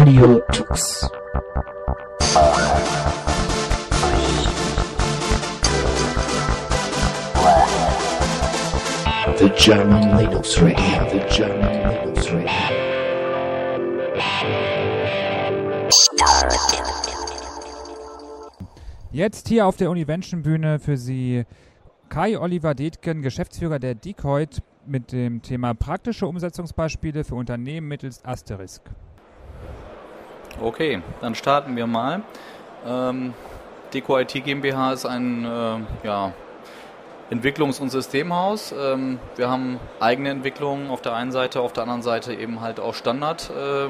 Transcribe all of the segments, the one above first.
Radio Tux. The German Linux Radio, the German Linux Radio. Jetzt hier auf der Univention-Bühne für Sie Kai Oliver Detken, Geschäftsführer der Decoit, mit dem Thema praktische Umsetzungsbeispiele für Unternehmen mittels Asterisk. Okay, dann starten wir mal. Ähm, Deco IT GmbH ist ein äh, ja, Entwicklungs- und Systemhaus. Ähm, wir haben eigene Entwicklungen auf der einen Seite, auf der anderen Seite eben halt auch Standard. Äh,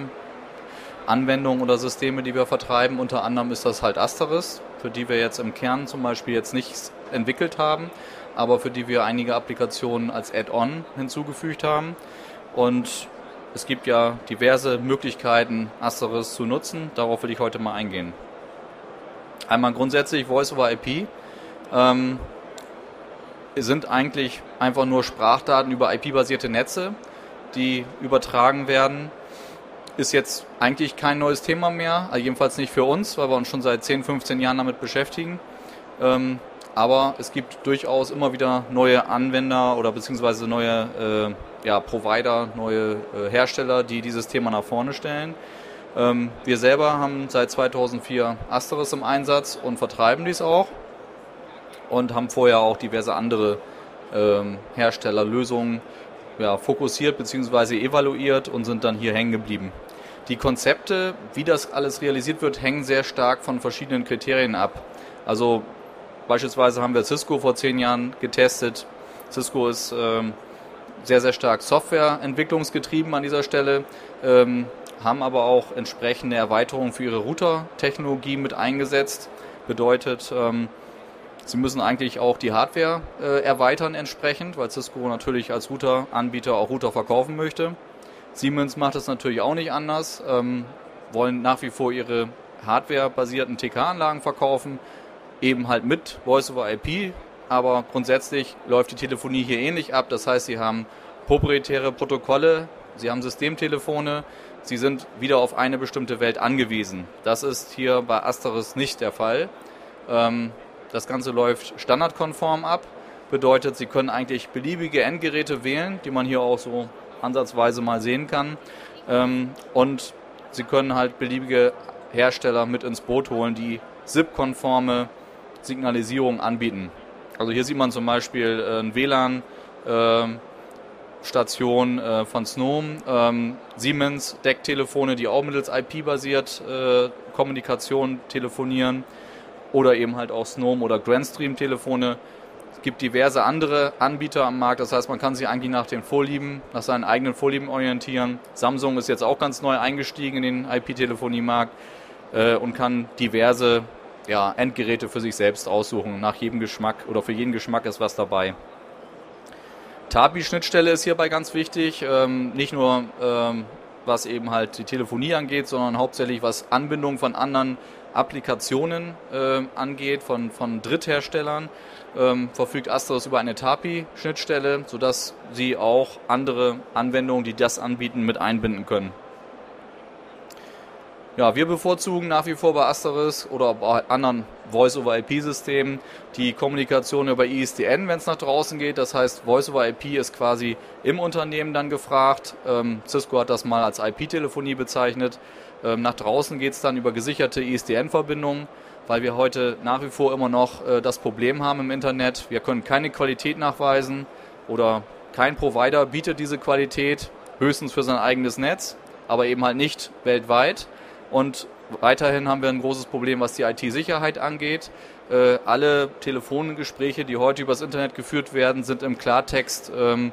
Anwendungen oder Systeme, die wir vertreiben. Unter anderem ist das halt Asteris, für die wir jetzt im Kern zum Beispiel jetzt nichts entwickelt haben, aber für die wir einige Applikationen als Add-on hinzugefügt haben. Und es gibt ja diverse Möglichkeiten, Asteris zu nutzen. Darauf will ich heute mal eingehen. Einmal grundsätzlich Voice over IP. Ähm, sind eigentlich einfach nur Sprachdaten über IP-basierte Netze, die übertragen werden. Ist jetzt eigentlich kein neues Thema mehr, jedenfalls nicht für uns, weil wir uns schon seit 10, 15 Jahren damit beschäftigen. Ähm, aber es gibt durchaus immer wieder neue Anwender oder beziehungsweise neue äh, ja, Provider, neue äh, Hersteller, die dieses Thema nach vorne stellen. Ähm, wir selber haben seit 2004 Asteris im Einsatz und vertreiben dies auch und haben vorher auch diverse andere ähm, Herstellerlösungen ja, fokussiert bzw. evaluiert und sind dann hier hängen geblieben. Die Konzepte, wie das alles realisiert wird, hängen sehr stark von verschiedenen Kriterien ab. Also beispielsweise haben wir Cisco vor zehn Jahren getestet. Cisco ist ähm, sehr, sehr stark Softwareentwicklungsgetrieben an dieser Stelle, ähm, haben aber auch entsprechende Erweiterungen für ihre Router-Technologie mit eingesetzt. Bedeutet, ähm, sie müssen eigentlich auch die Hardware äh, erweitern entsprechend, weil Cisco natürlich als Router-Anbieter auch Router verkaufen möchte. Siemens macht es natürlich auch nicht anders, ähm, wollen nach wie vor ihre Hardware-basierten TK-Anlagen verkaufen, eben halt mit Voice over IP, aber grundsätzlich läuft die Telefonie hier ähnlich ab. Das heißt, sie haben proprietäre Protokolle, sie haben Systemtelefone, sie sind wieder auf eine bestimmte Welt angewiesen. Das ist hier bei Asteris nicht der Fall. Ähm, das Ganze läuft standardkonform ab, bedeutet, Sie können eigentlich beliebige Endgeräte wählen, die man hier auch so ansatzweise mal sehen kann. Ähm, und Sie können halt beliebige Hersteller mit ins Boot holen, die SIP-konforme Signalisierung anbieten. Also hier sieht man zum Beispiel äh, ein WLAN. Äh, Station äh, von Snom, ähm, Siemens Decktelefone, die auch mittels IP-basiert äh, Kommunikation telefonieren oder eben halt auch Snom oder Grandstream-Telefone. Es gibt diverse andere Anbieter am Markt, das heißt, man kann sich eigentlich nach den Vorlieben, nach seinen eigenen Vorlieben orientieren. Samsung ist jetzt auch ganz neu eingestiegen in den IP-Telefoniemarkt und kann diverse ja, Endgeräte für sich selbst aussuchen. Nach jedem Geschmack oder für jeden Geschmack ist was dabei. TAPI-Schnittstelle ist hierbei ganz wichtig, ähm, nicht nur ähm, was eben halt die Telefonie angeht, sondern hauptsächlich was Anbindung von anderen Applikationen äh, angeht, von, von Drittherstellern, ähm, verfügt Astros über eine TAPI-Schnittstelle, sodass sie auch andere Anwendungen, die das anbieten, mit einbinden können. Ja, wir bevorzugen nach wie vor bei Asteris oder bei anderen Voice-over-IP-Systemen die Kommunikation über ISDN, wenn es nach draußen geht. Das heißt, Voice-over-IP ist quasi im Unternehmen dann gefragt. Ähm, Cisco hat das mal als IP-Telefonie bezeichnet. Ähm, nach draußen geht es dann über gesicherte ISDN-Verbindungen, weil wir heute nach wie vor immer noch äh, das Problem haben im Internet. Wir können keine Qualität nachweisen oder kein Provider bietet diese Qualität, höchstens für sein eigenes Netz, aber eben halt nicht weltweit. Und weiterhin haben wir ein großes Problem, was die IT-Sicherheit angeht. Äh, alle Telefongespräche, die heute übers Internet geführt werden, sind im Klartext ähm,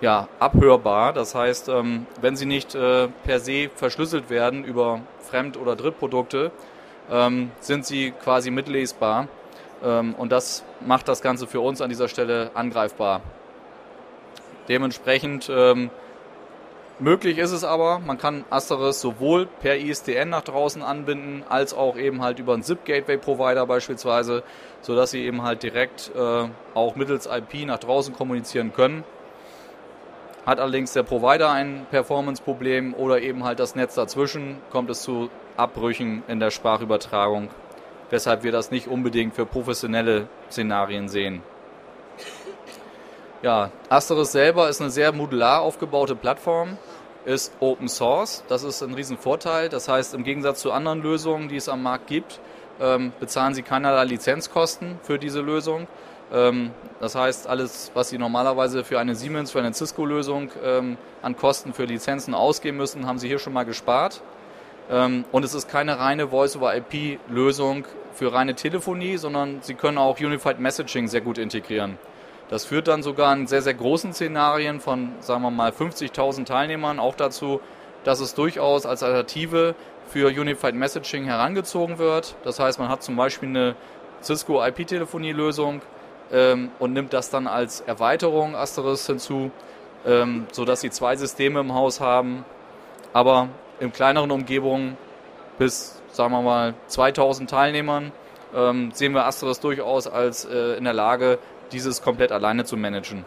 ja, abhörbar. Das heißt, ähm, wenn sie nicht äh, per se verschlüsselt werden über Fremd- oder Drittprodukte, ähm, sind sie quasi mitlesbar. Ähm, und das macht das Ganze für uns an dieser Stelle angreifbar. Dementsprechend ähm, Möglich ist es aber, man kann Asteris sowohl per ISDN nach draußen anbinden, als auch eben halt über einen SIP-Gateway-Provider beispielsweise, sodass sie eben halt direkt äh, auch mittels IP nach draußen kommunizieren können. Hat allerdings der Provider ein Performance-Problem oder eben halt das Netz dazwischen, kommt es zu Abbrüchen in der Sprachübertragung, weshalb wir das nicht unbedingt für professionelle Szenarien sehen. Ja, Asteris selber ist eine sehr modular aufgebaute Plattform, ist Open Source. Das ist ein Riesenvorteil. Das heißt, im Gegensatz zu anderen Lösungen, die es am Markt gibt, ähm, bezahlen Sie keinerlei Lizenzkosten für diese Lösung. Ähm, das heißt, alles, was Sie normalerweise für eine Siemens, für eine Cisco-Lösung ähm, an Kosten für Lizenzen ausgeben müssen, haben Sie hier schon mal gespart. Und es ist keine reine Voice-over-IP-Lösung für reine Telefonie, sondern Sie können auch Unified Messaging sehr gut integrieren. Das führt dann sogar in sehr, sehr großen Szenarien von, sagen wir mal, 50.000 Teilnehmern auch dazu, dass es durchaus als Alternative für Unified Messaging herangezogen wird. Das heißt, man hat zum Beispiel eine Cisco IP-Telefonie-Lösung, ähm, und nimmt das dann als Erweiterung Asteris hinzu, ähm, sodass sie zwei Systeme im Haus haben, aber in kleineren Umgebungen bis, sagen wir mal, 2000 Teilnehmern ähm, sehen wir Asteris durchaus als äh, in der Lage, dieses komplett alleine zu managen.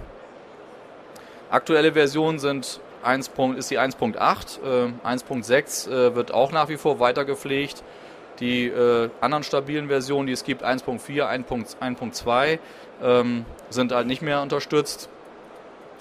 Aktuelle Versionen sind 1. ist die 1.8, äh, 1.6 äh, wird auch nach wie vor weiter gepflegt. Die äh, anderen stabilen Versionen, die es gibt, 1.4, 1.2, ähm, sind halt nicht mehr unterstützt.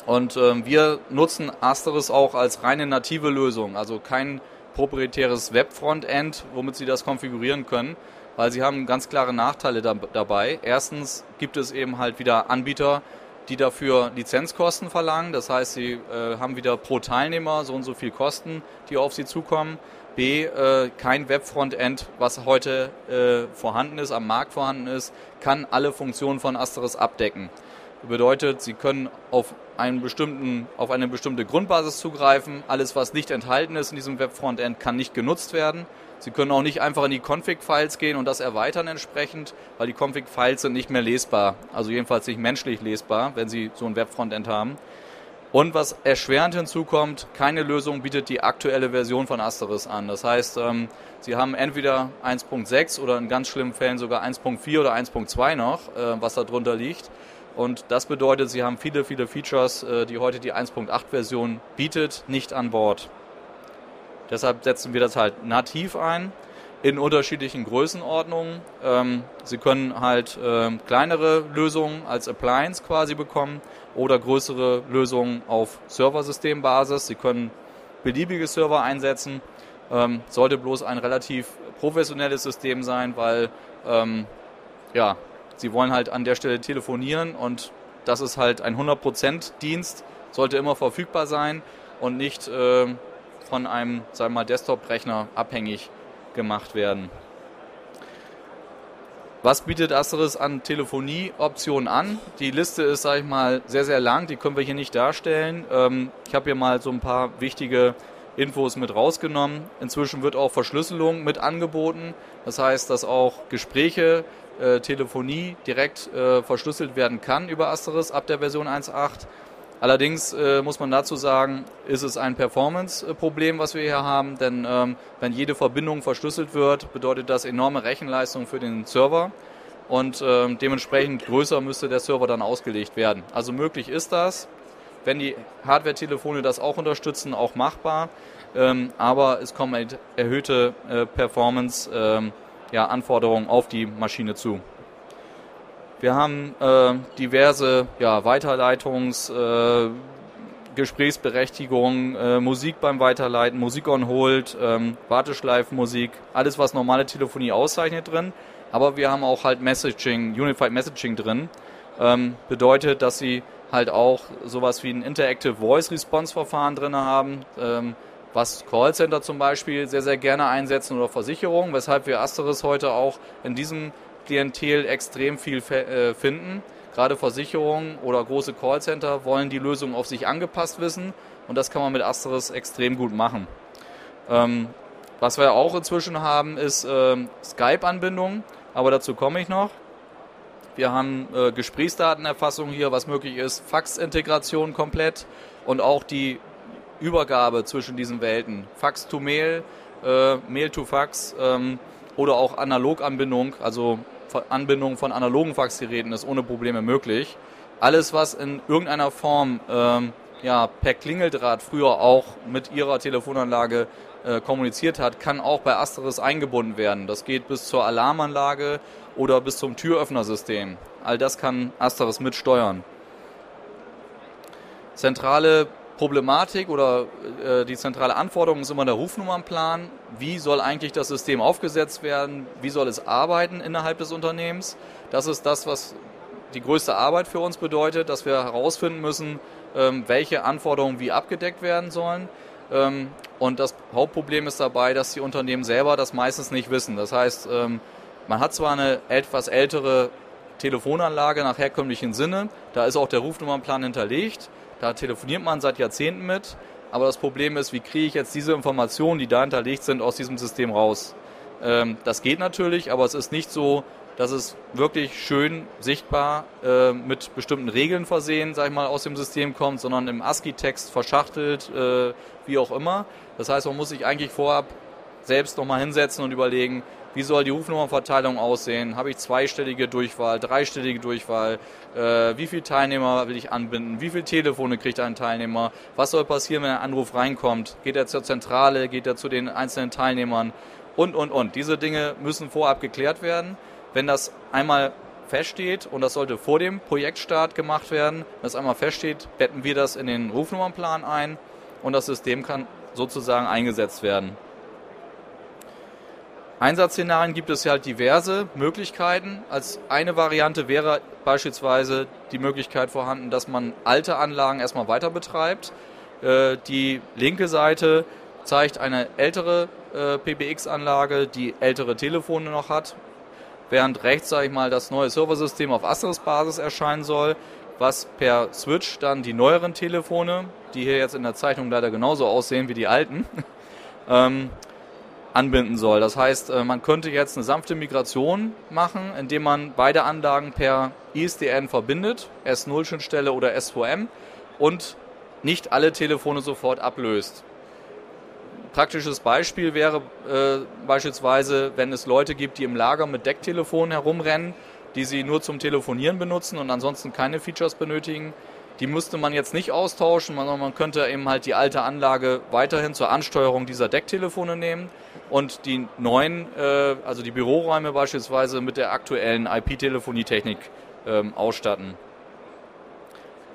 Und ähm, wir nutzen Asteris auch als reine native Lösung, also kein proprietäres Web-Frontend, womit Sie das konfigurieren können, weil Sie haben ganz klare Nachteile da, dabei. Erstens gibt es eben halt wieder Anbieter, die dafür Lizenzkosten verlangen. Das heißt, Sie äh, haben wieder pro Teilnehmer so und so viel Kosten, die auf Sie zukommen. B, äh, kein Webfrontend, was heute äh, vorhanden ist, am Markt vorhanden ist, kann alle Funktionen von Asteris abdecken. Bedeutet, Sie können auf, einen bestimmten, auf eine bestimmte Grundbasis zugreifen. Alles, was nicht enthalten ist in diesem Webfrontend, kann nicht genutzt werden. Sie können auch nicht einfach in die Config-Files gehen und das erweitern entsprechend, weil die Config-Files sind nicht mehr lesbar. Also jedenfalls nicht menschlich lesbar, wenn Sie so ein Webfrontend haben. Und was erschwerend hinzukommt, keine Lösung bietet die aktuelle Version von Asteris an. Das heißt, ähm, Sie haben entweder 1.6 oder in ganz schlimmen Fällen sogar 1.4 oder 1.2 noch, äh, was da drunter liegt. Und das bedeutet, Sie haben viele, viele Features, äh, die heute die 1.8-Version bietet, nicht an Bord. Deshalb setzen wir das halt nativ ein in unterschiedlichen Größenordnungen. Ähm, Sie können halt ähm, kleinere Lösungen als Appliance quasi bekommen oder größere Lösungen auf Serversystembasis. Sie können beliebige Server einsetzen. Ähm, sollte bloß ein relativ professionelles System sein, weil ja, sie wollen halt an der Stelle telefonieren und das ist halt ein 100% Dienst, sollte immer verfügbar sein und nicht äh, von einem, sagen wir mal, Desktop-Rechner abhängig gemacht werden. Was bietet Asteris an Telefonieoptionen an? Die Liste ist, sage ich mal, sehr, sehr lang. Die können wir hier nicht darstellen. Ähm, ich habe hier mal so ein paar wichtige Infos mit rausgenommen. Inzwischen wird auch Verschlüsselung mit angeboten. Das heißt, dass auch Gespräche, äh, Telefonie direkt äh, verschlüsselt werden kann über Asteris ab der Version 1.8. Allerdings äh, muss man dazu sagen, ist es ein Performance-Problem, was wir hier haben, denn ähm, wenn jede Verbindung verschlüsselt wird, bedeutet das enorme Rechenleistung für den Server und ähm, dementsprechend größer müsste der Server dann ausgelegt werden. Also möglich ist das, wenn die Hardware-Telefone das auch unterstützen, auch machbar, ähm, aber es kommen halt erhöhte äh, Performance-Anforderungen ähm, ja, auf die Maschine zu. Wir haben äh, diverse ja, Weiterleitungs-, äh, Gesprächsberechtigungen, äh, Musik beim Weiterleiten, Musik on Hold, ähm, Warteschleifenmusik, alles was normale Telefonie auszeichnet drin. Aber wir haben auch halt Messaging, Unified Messaging drin. Ähm, bedeutet, dass sie halt auch sowas wie ein Interactive Voice Response Verfahren drin haben, ähm, was Callcenter zum Beispiel sehr, sehr gerne einsetzen oder Versicherungen, weshalb wir Asteris heute auch in diesem Klientel extrem viel äh, finden. Gerade Versicherungen oder große Callcenter wollen die Lösung auf sich angepasst wissen und das kann man mit Asteris extrem gut machen. Ähm, was wir auch inzwischen haben, ist ähm, Skype-Anbindung, aber dazu komme ich noch. Wir haben äh, Gesprächsdatenerfassung hier, was möglich ist, Fax-Integration komplett und auch die Übergabe zwischen diesen Welten. Fax to Mail, äh, Mail to Fax ähm, oder auch Analoganbindung, also Anbindung von analogen Faxgeräten ist ohne Probleme möglich. Alles, was in irgendeiner Form ähm, ja per Klingeldraht früher auch mit ihrer Telefonanlage äh, kommuniziert hat, kann auch bei Asteris eingebunden werden. Das geht bis zur Alarmanlage oder bis zum Türöffnersystem. All das kann Asteris mitsteuern. Zentrale Problematik oder äh, die zentrale Anforderung ist immer der Rufnummernplan. Wie soll eigentlich das System aufgesetzt werden? Wie soll es arbeiten innerhalb des Unternehmens? Das ist das, was die größte Arbeit für uns bedeutet, dass wir herausfinden müssen, ähm, welche Anforderungen wie abgedeckt werden sollen. Ähm, und das Hauptproblem ist dabei, dass die Unternehmen selber das meistens nicht wissen. Das heißt, ähm, man hat zwar eine etwas ältere Telefonanlage nach herkömmlichen Sinne, da ist auch der Rufnummernplan hinterlegt, da telefoniert man seit Jahrzehnten mit, aber das Problem ist, wie kriege ich jetzt diese Informationen, die da hinterlegt sind, aus diesem System raus? Das geht natürlich, aber es ist nicht so, dass es wirklich schön sichtbar äh, mit bestimmten Regeln versehen, sag ich mal, aus dem System kommt, sondern im ASCII-Text verschachtelt, äh, wie auch immer. Das heißt, man muss sich eigentlich vorab selbst nochmal hinsetzen und überlegen, wie soll die Rufnummernverteilung aussehen? Habe ich zweistellige Durchwahl, dreistellige Durchwahl? Äh, wie viele Teilnehmer will ich anbinden? Wie viele Telefone kriegt ein Teilnehmer? Was soll passieren, wenn ein Anruf reinkommt? Geht er zur Zentrale? Geht er zu den einzelnen Teilnehmern? Und, und, und. Diese Dinge müssen vorab geklärt werden. Wenn das einmal feststeht, und das sollte vor dem Projektstart gemacht werden, wenn das einmal feststeht, betten wir das in den Rufnummernplan ein und das System kann sozusagen eingesetzt werden. Einsatzszenarien gibt es ja halt diverse Möglichkeiten. Als eine Variante wäre beispielsweise die Möglichkeit vorhanden, dass man alte Anlagen erstmal weiter betreibt. Äh, die linke Seite zeigt eine ältere äh, PBX-Anlage, die ältere Telefone noch hat während rechts, sage ich mal, das neue Serversystem auf Asterisk-Basis erscheinen soll, was per Switch dann die neueren Telefone, die hier jetzt in der Zeichnung leider genauso aussehen wie die alten, ähm, anbinden soll. Das heißt, äh, man könnte jetzt eine sanfte Migration machen, indem man beide Anlagen per ISDN verbindet, S0-Schnittstelle oder S2M und nicht alle Telefone sofort ablöst praktisches Beispiel wäre äh, beispielsweise, wenn es Leute gibt, die im Lager mit Decktelefonen herumrennen, die sie nur zum Telefonieren benutzen und ansonsten keine Features benötigen. Die müsste man jetzt nicht austauschen, sondern man könnte eben halt die alte Anlage weiterhin zur Ansteuerung dieser Decktelefone nehmen und die neuen, äh, also die Büroräume beispielsweise mit der aktuellen IP-Telefonietechnik ähm, ausstatten.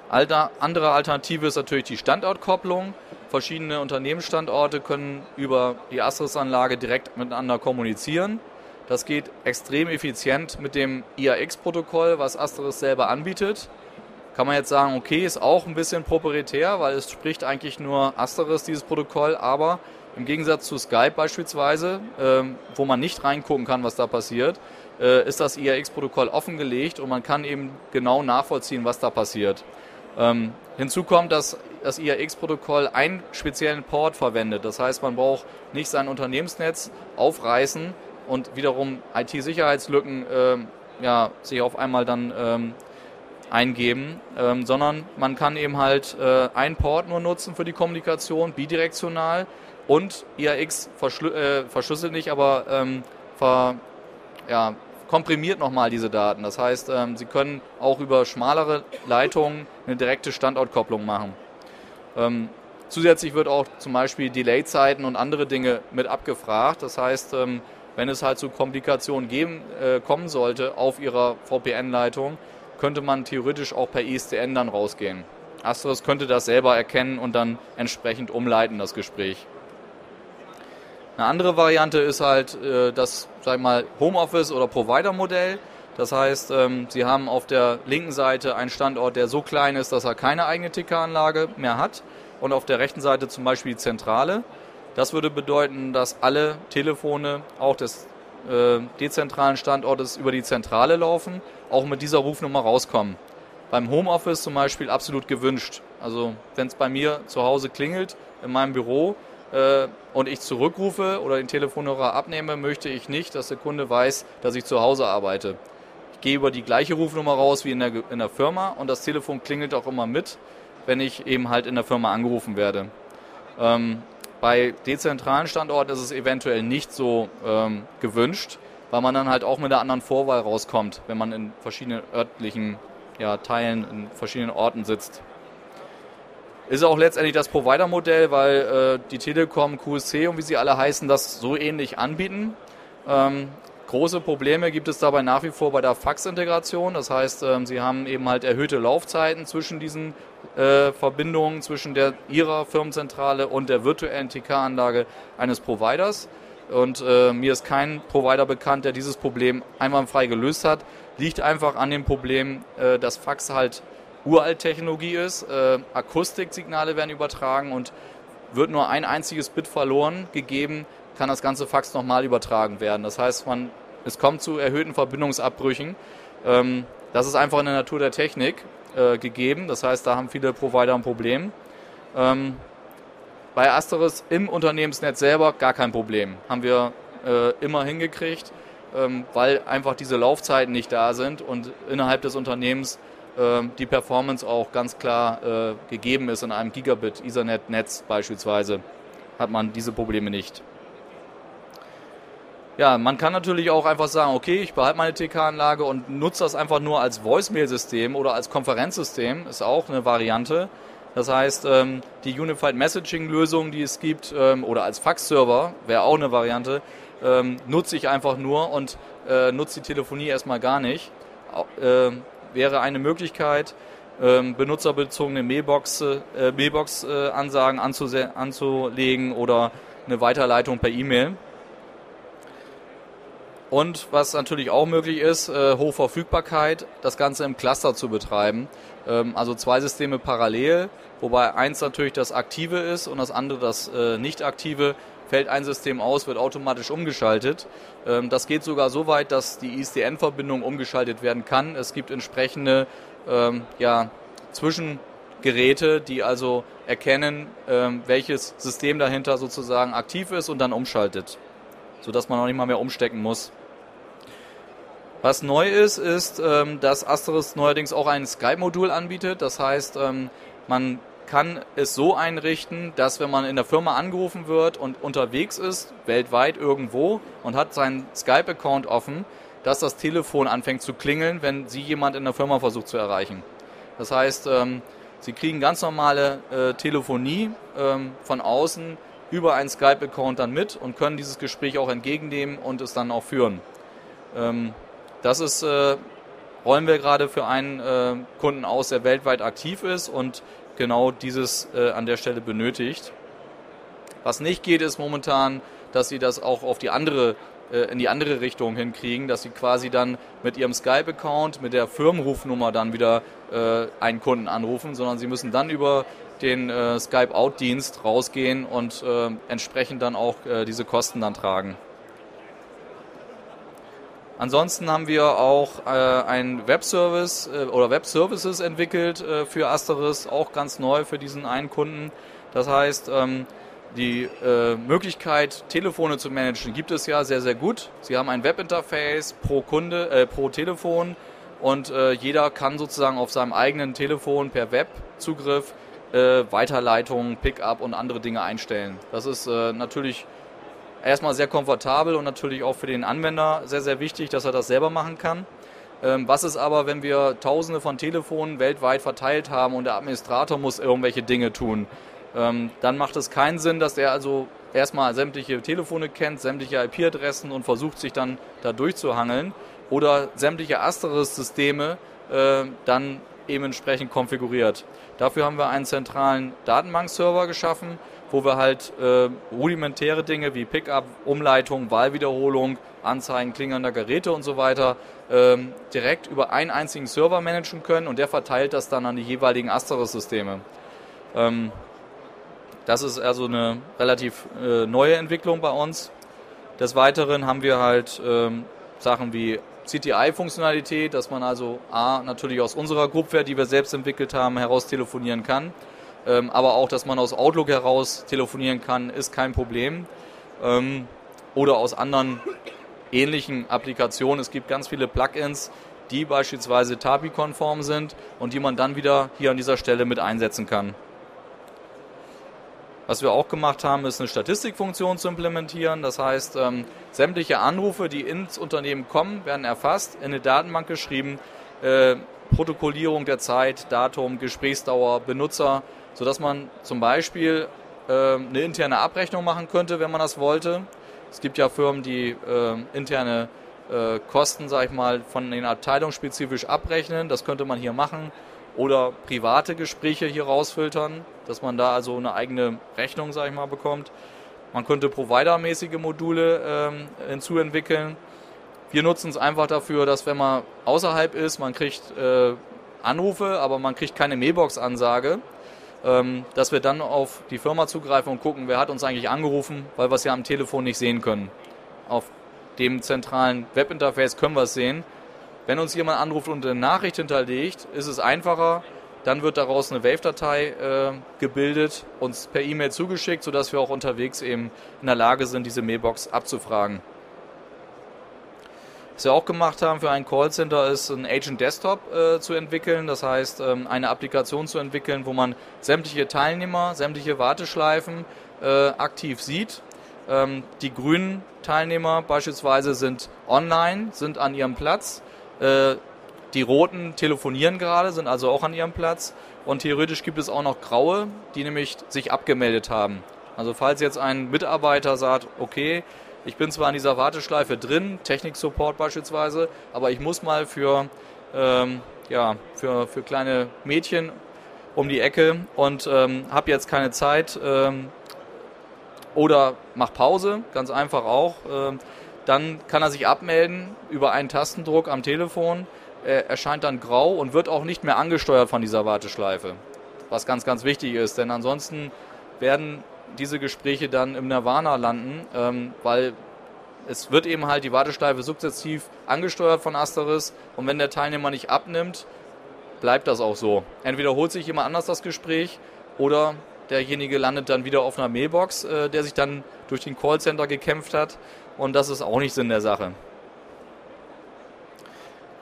Andere Alternative ist natürlich die Standortkopplung. Verschiedene Unternehmensstandorte können über die Astris-Anlage direkt miteinander kommunizieren. Das geht extrem effizient mit dem IAX-Protokoll, was Astris selber anbietet. Kann man jetzt sagen, okay, ist auch ein bisschen proprietär, weil es spricht eigentlich nur Asteris, dieses Protokoll, aber im Gegensatz zu Skype beispielsweise, ähm, wo man nicht reingucken kann, was da passiert, äh, ist das IAX-Protokoll offengelegt und man kann eben genau nachvollziehen, was da passiert. Ähm, hinzu kommt, dass das IAX-Protokoll einen speziellen Port verwendet. Das heißt, man braucht nicht sein Unternehmensnetz aufreißen und wiederum IT-Sicherheitslücken äh, ja, sich auf einmal dann ähm, eingeben, ähm, sondern man kann eben halt äh, einen Port nur nutzen für die Kommunikation, bidirektional und IAX äh, verschlüsselt nicht, aber ähm, ver, ja, komprimiert nochmal diese Daten. Das heißt, ähm, Sie können auch über schmalere Leitungen eine direkte Standortkopplung machen. Ähm, zusätzlich wird auch zum Beispiel Delay-Zeiten und andere Dinge mit abgefragt. Das heißt, ähm, wenn es halt zu Komplikationen geben, äh, kommen sollte auf Ihrer VPN-Leitung, könnte man theoretisch auch per ISDN dann rausgehen. Astros könnte das selber erkennen und dann entsprechend umleiten, das Gespräch. Eine andere Variante ist halt äh, das, sag ich mal, Homeoffice oder Provider-Modell. Das heißt, ähm, Sie haben auf der linken Seite einen Standort, der so klein ist, dass er keine eigene Tickeranlage mehr hat. Und auf der rechten Seite zum Beispiel die Zentrale. Das würde bedeuten, dass alle Telefone auch des äh, dezentralen Standortes über die Zentrale laufen, auch mit dieser Rufnummer rauskommen. Beim Homeoffice zum Beispiel absolut gewünscht. Also wenn es bei mir zu Hause klingelt, in meinem Büro, äh, und ich zurückrufe oder den Telefonhörer abnehme, möchte ich nicht, dass der Kunde weiß, dass ich zu Hause arbeite. Ich gehe über die gleiche Rufnummer raus wie in der, in der Firma und das Telefon klingelt auch immer mit, wenn ich eben halt in der Firma angerufen werde. Ähm, bei dezentralen Standorten ist es eventuell nicht so ähm, gewünscht, weil man dann halt auch mit einer anderen Vorwahl rauskommt, wenn man in verschiedenen örtlichen ja, Teilen, in verschiedenen Orten sitzt. Ist auch letztendlich das Provider-Modell, weil äh, die Telekom, QSC und wie sie alle heißen, das so ähnlich anbieten. Ähm, große Probleme gibt es dabei nach wie vor bei der Fax-Integration. Das heißt, ähm, sie haben eben halt erhöhte Laufzeiten zwischen diesen äh, Verbindungen, zwischen der, ihrer Firmenzentrale und der virtuellen TK-Anlage eines Providers. Und äh, mir ist kein Provider bekannt, der dieses Problem einwandfrei gelöst hat. Liegt einfach an dem Problem, äh, dass Fax halt Uralt-Technologie ist. Äh, Akustiksignale werden übertragen und wird nur ein einziges Bit verloren gegeben, kann das ganze Fax nochmal übertragen werden. Das heißt, man, es kommt zu erhöhten Verbindungsabbrüchen. Ähm, das ist einfach in der Natur der Technik äh, gegeben. Das heißt, da haben viele Provider ein Problem. Ähm, bei Asteris im Unternehmensnetz selber gar kein Problem. Haben wir äh, immer hingekriegt, ähm, weil einfach diese Laufzeiten nicht da sind und innerhalb des Unternehmens äh, die Performance auch ganz klar äh, gegeben ist in einem Gigabit Ethernet-Netz beispielsweise, hat man diese Probleme nicht. Ja, man kann natürlich auch einfach sagen, okay, ich behalte meine TK-Anlage und nutze das einfach nur als Voicemail-System oder als Konferenzsystem, ist auch eine Variante. Das heißt, ähm, die Unified Messaging-Lösung, die es gibt, ähm, oder als Fax-Server, wäre auch eine Variante, ähm, nutze ich einfach nur und äh, nutze die Telefonie erstmal gar nicht. Wäre eine Möglichkeit, benutzerbezogene Mailbox-Ansagen äh, äh, anzulegen oder eine Weiterleitung per E-Mail. Und was natürlich auch möglich ist, äh, Hochverfügbarkeit, das Ganze im Cluster zu betreiben. Ähm, also zwei Systeme parallel, wobei eins natürlich das aktive ist und das andere das äh, nicht aktive. Fällt ein System aus, wird automatisch umgeschaltet. Ähm, das geht sogar so weit, dass die ISDN-Verbindung umgeschaltet werden kann. Es gibt entsprechende ähm, ja, Zwischengeräte, die also erkennen, ähm, welches System dahinter sozusagen aktiv ist und dann umschaltet, sodass man auch nicht mal mehr umstecken muss. Was neu ist, ist, ähm, dass Asteris neuerdings auch ein Skype-Modul anbietet. Das heißt, ähm, man kann es so einrichten, dass wenn man in der Firma angerufen wird und unterwegs ist, weltweit irgendwo und hat seinen Skype-Account offen, dass das Telefon anfängt zu klingeln, wenn Sie jemand in der Firma versucht zu erreichen. Das heißt, ähm, Sie kriegen ganz normale äh, Telefonie von außen über einen Skype-Account dann mit und können dieses Gespräch auch entgegennehmen und es dann auch führen. Das ist, äh, rollen wir gerade für einen äh, Kunden aus, der weltweit aktiv ist und genau dieses äh, an der Stelle benötigt. Was nicht geht, ist momentan, dass sie das auch auf die andere äh, in die andere Richtung hinkriegen, dass sie quasi dann mit ihrem Skype-Account, mit der Firmenrufnummer dann wieder äh, einen Kunden anrufen, sondern sie müssen dann über den äh, Skype-Out-Dienst rausgehen und äh, entsprechend dann auch äh, diese Kosten dann tragen. Ansonsten haben wir auch äh, einen Webservice äh, oder Webservices entwickelt äh, für Asteris, auch ganz neu für diesen einen Kunden. Das heißt, ähm, die äh, Möglichkeit, Telefone zu managen, gibt es ja sehr, sehr gut. Sie haben ein Webinterface pro Kunde, äh, pro Telefon und äh, jeder kann sozusagen auf seinem eigenen Telefon per Webzugriff äh, Weiterleitungen, Pickup und andere Dinge einstellen. Das ist äh, natürlich erstmal sehr komfortabel und natürlich auch für den Anwender sehr, sehr wichtig, dass er das selber machen kann. Ähm, was ist aber, wenn wir tausende von Telefonen weltweit verteilt haben und der Administrator muss irgendwelche Dinge tun? Ähm, dann macht es keinen Sinn, dass er also erstmal sämtliche Telefone kennt, sämtliche IP-Adressen und versucht sich dann da durchzuhangeln oder sämtliche Asteris-Systeme äh, dann eben entsprechend konfiguriert. Dafür haben wir einen zentralen Datenbankserver geschaffen, wo wir halt äh, rudimentäre Dinge wie Pickup, Umleitung, Wahlwiederholung, Anzeigen klingernder Geräte und so weiter ähm, direkt über einen einzigen Server managen können und der verteilt das dann an die jeweiligen Asteris-Systeme. Ähm, das ist also eine relativ äh, neue Entwicklung bei uns. Des Weiteren haben wir halt ähm, Sachen wie CTI-Funktionalität, dass man also A, natürlich aus unserer Gruppe, die wir selbst entwickelt haben, heraus telefonieren kann ähm, aber auch, dass man aus Outlook heraus telefonieren kann, ist kein Problem. Ähm, oder aus anderen ähnlichen Applikationen. Es gibt ganz viele Plugins, die beispielsweise TAPI-konform sind und die man dann wieder hier an dieser Stelle mit einsetzen kann. Was wir auch gemacht haben, ist eine Statistikfunktion zu implementieren. Das heißt, ähm, sämtliche Anrufe, die ins Unternehmen kommen, werden erfasst, in eine Datenbank geschrieben äh, Protokollierung der Zeit, Datum, Gesprächsdauer, Benutzer, sodass man zum Beispiel äh, eine interne Abrechnung machen könnte, wenn man das wollte. Es gibt ja Firmen, die äh, interne äh, Kosten, sag ich mal, von den Abteilungen spezifisch abrechnen. Das könnte man hier machen. Oder private Gespräche hier rausfiltern, dass man da also eine eigene Rechnung, sag ich mal, bekommt. Man könnte providermäßige Module ähm, hinzuentwickeln. Wir nutzen es einfach dafür, dass wenn man außerhalb ist, man kriegt äh, Anrufe, aber man kriegt keine Mailbox-Ansage, ähm, dass wir dann auf die Firma zugreifen und gucken, wer hat uns eigentlich angerufen, weil wir es ja am Telefon nicht sehen können. Auf dem zentralen Webinterface können wir es sehen. Wenn uns jemand anruft und eine Nachricht hinterlegt, ist es einfacher, dann wird daraus eine Wave-Datei äh, gebildet, uns per E-Mail zugeschickt, sodass wir auch unterwegs eben in der Lage sind, diese Mailbox abzufragen. Was wir auch gemacht haben für ein Callcenter ist, ein Agent Desktop äh, zu entwickeln. Das heißt, ähm, eine Applikation zu entwickeln, wo man sämtliche Teilnehmer, sämtliche Warteschleifen äh, aktiv sieht. Ähm, die grünen Teilnehmer beispielsweise sind online, sind an ihrem Platz. Äh, die roten telefonieren gerade, sind also auch an ihrem Platz. Und theoretisch gibt es auch noch graue, die nämlich sich abgemeldet haben. Also falls jetzt ein Mitarbeiter sagt, okay, ich bin zwar in dieser Warteschleife drin, Technik-Support beispielsweise, aber ich muss mal für, ähm, ja, für, für kleine Mädchen um die Ecke und ähm, habe jetzt keine Zeit ähm, oder mach Pause, ganz einfach auch. Ähm, dann kann er sich abmelden über einen Tastendruck am Telefon äh, erscheint dann grau und wird auch nicht mehr angesteuert von dieser Warteschleife. Was ganz, ganz wichtig ist, denn ansonsten werden diese Gespräche dann im Nirvana landen, ähm, weil es wird eben halt die Warteschleife sukzessiv angesteuert von Asteris und wenn der Teilnehmer nicht abnimmt, bleibt das auch so. Entweder holt sich jemand anders das Gespräch oder derjenige landet dann wieder auf einer Mailbox, äh, der sich dann durch den Callcenter gekämpft hat und das ist auch nicht Sinn der Sache.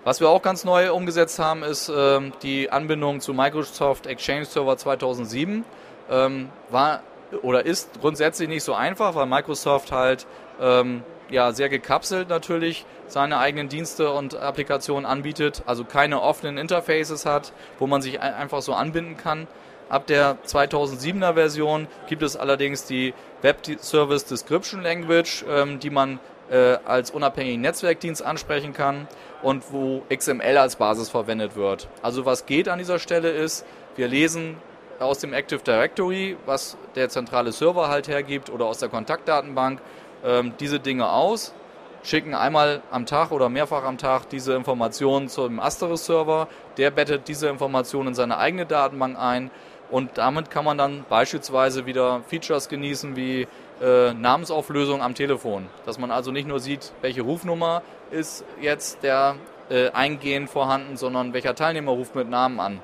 Was wir auch ganz neu umgesetzt haben, ist ähm, die Anbindung zu Microsoft Exchange Server 2007. Ähm, war oder ist grundsätzlich nicht so einfach, weil Microsoft halt ähm, ja sehr gekapselt natürlich seine eigenen Dienste und Applikationen anbietet, also keine offenen Interfaces hat, wo man sich einfach so anbinden kann. Ab der 2007er Version gibt es allerdings die Web Service Description Language, ähm, die man äh, als unabhängigen Netzwerkdienst ansprechen kann und wo XML als Basis verwendet wird. Also was geht an dieser Stelle ist, wir lesen aus dem Active Directory, was der zentrale Server halt hergibt oder aus der Kontaktdatenbank, ähm, diese Dinge aus, schicken einmal am Tag oder mehrfach am Tag diese Informationen zum Asterisk-Server, der bettet diese Informationen in seine eigene Datenbank ein und damit kann man dann beispielsweise wieder Features genießen wie äh, Namensauflösung am Telefon. Dass man also nicht nur sieht, welche Rufnummer ist jetzt der äh, eingehend vorhanden, sondern welcher Teilnehmer ruft mit Namen an.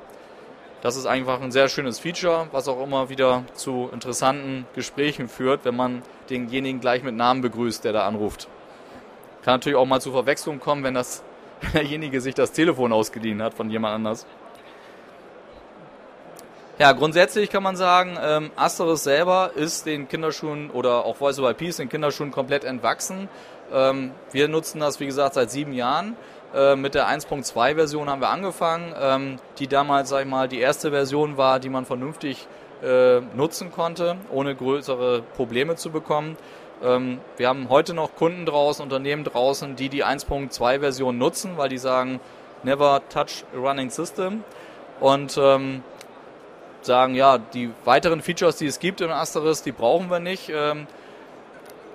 Das ist einfach ein sehr schönes Feature, was auch immer wieder zu interessanten Gesprächen führt, wenn man denjenigen gleich mit Namen begrüßt, der da anruft. Kann natürlich auch mal zu Verwechslung kommen, wenn das derjenige sich das Telefon ausgeliehen hat von jemand anders. Ja, grundsätzlich kann man sagen, ähm, Asteris selber ist den Kinderschuhen oder auch Voice over IP den Kinderschuhen komplett entwachsen. Ähm, wir nutzen das, wie gesagt, seit sieben Jahren. Äh, mit der 1.2 Version haben wir angefangen, ähm, die damals, sag ich mal, die erste Version war, die man vernünftig äh, nutzen konnte, ohne größere Probleme zu bekommen. Ähm, wir haben heute noch Kunden draußen, Unternehmen draußen, die die 1.2 Version nutzen, weil die sagen, never touch a running system. Und ähm, sagen, ja, die weiteren Features, die es gibt im Asterisk, die brauchen wir nicht. Ähm,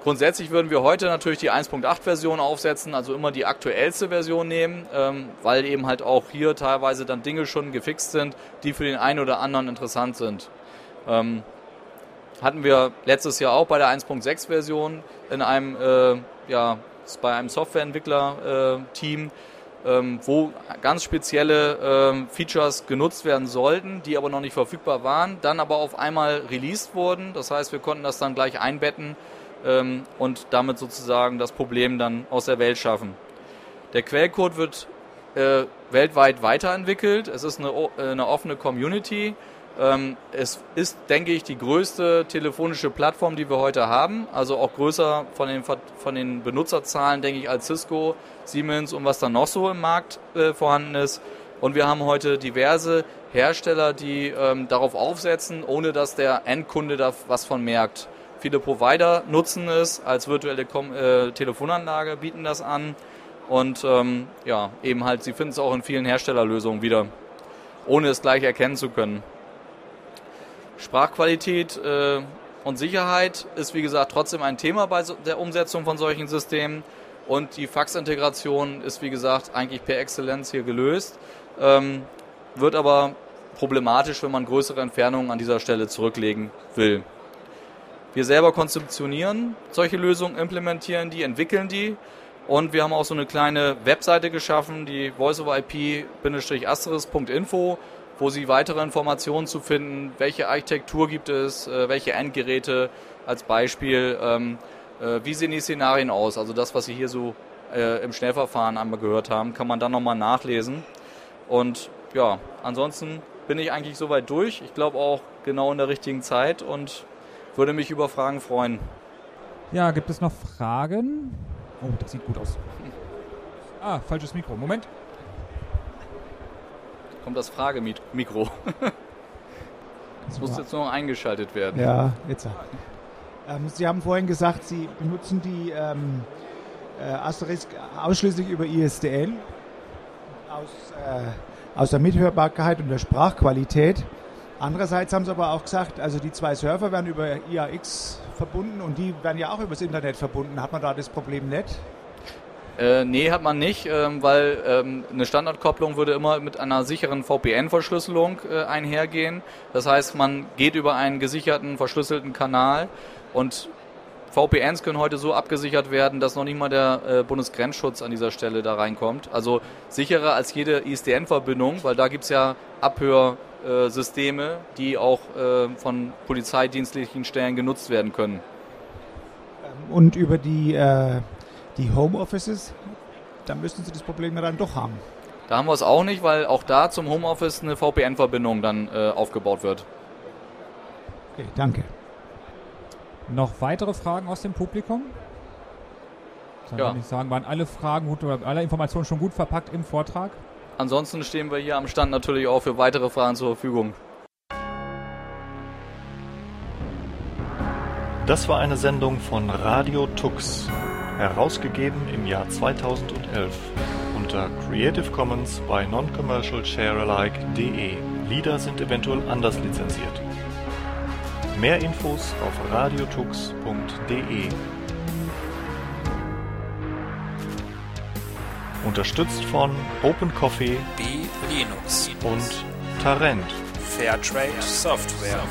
grundsätzlich würden wir heute natürlich die 1.8-Version aufsetzen, also immer die aktuellste Version nehmen, ähm, weil eben halt auch hier teilweise dann Dinge schon gefixt sind, die für den einen oder anderen interessant sind. Ähm, hatten wir letztes Jahr auch bei der 1.6-Version in einem, äh, ja, bei einem Softwareentwickler-Team. Äh, wo ganz spezielle ähm, Features genutzt werden sollten, die aber noch nicht verfügbar waren, dann aber auf einmal released wurden. Das heißt, wir konnten das dann gleich einbetten ähm, und damit sozusagen das Problem dann aus der Welt schaffen. Der Quellcode wird äh, weltweit weiterentwickelt. Es ist eine, äh, eine offene Community. Ähm, es ist, denke ich, die größte telefonische Plattform, die wir heute haben. Also auch größer von den, von den Benutzerzahlen, denke ich, als Cisco, Siemens und was dann noch so im Markt äh, vorhanden ist. Und wir haben heute diverse Hersteller, die ähm, darauf aufsetzen, ohne dass der Endkunde da was von merkt. Viele Provider nutzen es als virtuelle Kom äh, Telefonanlage, bieten das an. Und ähm, ja, eben halt, sie finden es auch in vielen Herstellerlösungen wieder, ohne es gleich erkennen zu können. Sprachqualität äh, und Sicherheit ist, wie gesagt, trotzdem ein Thema bei der Umsetzung von solchen Systemen. Und die Faxintegration ist, wie gesagt, eigentlich per Exzellenz hier gelöst. Ähm, wird aber problematisch, wenn man größere Entfernungen an dieser Stelle zurücklegen will. Wir selber konzeptionieren solche Lösungen, implementieren die, entwickeln die und wir haben auch so eine kleine Webseite geschaffen, die voiceoverip-asterisk.info, wo Sie weitere Informationen zu finden, welche Architektur gibt es, äh, welche Endgeräte als Beispiel, ähm, äh, wie sehen die Szenarien aus. Also das, was Sie hier so äh, im Schnellverfahren einmal gehört haben, kann man dann nochmal nachlesen. Und ja, ansonsten bin ich eigentlich soweit durch. Ich glaube auch genau in der richtigen Zeit und würde mich über Fragen freuen. Ja, gibt es noch Fragen? Oh, das sieht gut aus. Ah, falsches Mikro. Moment. Kommt das Fragemikro. Das muss jetzt nur noch eingeschaltet werden. Ja, jetzt. Ähm, Sie haben vorhin gesagt, Sie benutzen die ähm, äh, Asterisk ausschließlich über ISDN aus äh, aus der Mithörbarkeit und der Sprachqualität. Andererseits haben sie aber auch gesagt, also die zwei Server werden über IAX verbunden und die werden ja auch übers Internet verbunden. Hat man da das Problem nicht? Äh, nee, hat man nicht, ähm, weil ähm, eine Standardkopplung würde immer mit einer sicheren VPN-Verschlüsselung äh, einhergehen. Das heißt, man geht über einen gesicherten, verschlüsselten Kanal und VPNs können heute so abgesichert werden, dass noch nicht mal der äh, Bundesgrenzschutz an dieser Stelle da reinkommt. Also sicherer als jede ISDN-Verbindung, weil da gibt es ja Abhörsysteme, die auch äh, von polizeidienstlichen Stellen genutzt werden können. Ähm, und über die, äh, die Homeoffices, da müssten Sie das Problem ja dann doch haben. Da haben wir es auch nicht, weil auch da zum Homeoffice eine VPN-Verbindung dann äh, aufgebaut wird. Okay, danke. Noch weitere Fragen aus dem Publikum? Dann ja. ich sagen, waren alle Fragen gut oder alle Informationen schon gut verpackt im Vortrag? Ansonsten stehen wir hier am Stand natürlich auch für weitere Fragen zur Verfügung. Das war eine Sendung von Radio Tux, herausgegeben im Jahr 2011 unter Creative Commons by Non-Commercial Sharealike.de. Lieder sind eventuell anders lizenziert. Mehr Infos auf radiotux.de. Unterstützt von Open Coffee, B Linux und Tarent. Fairtrade Software.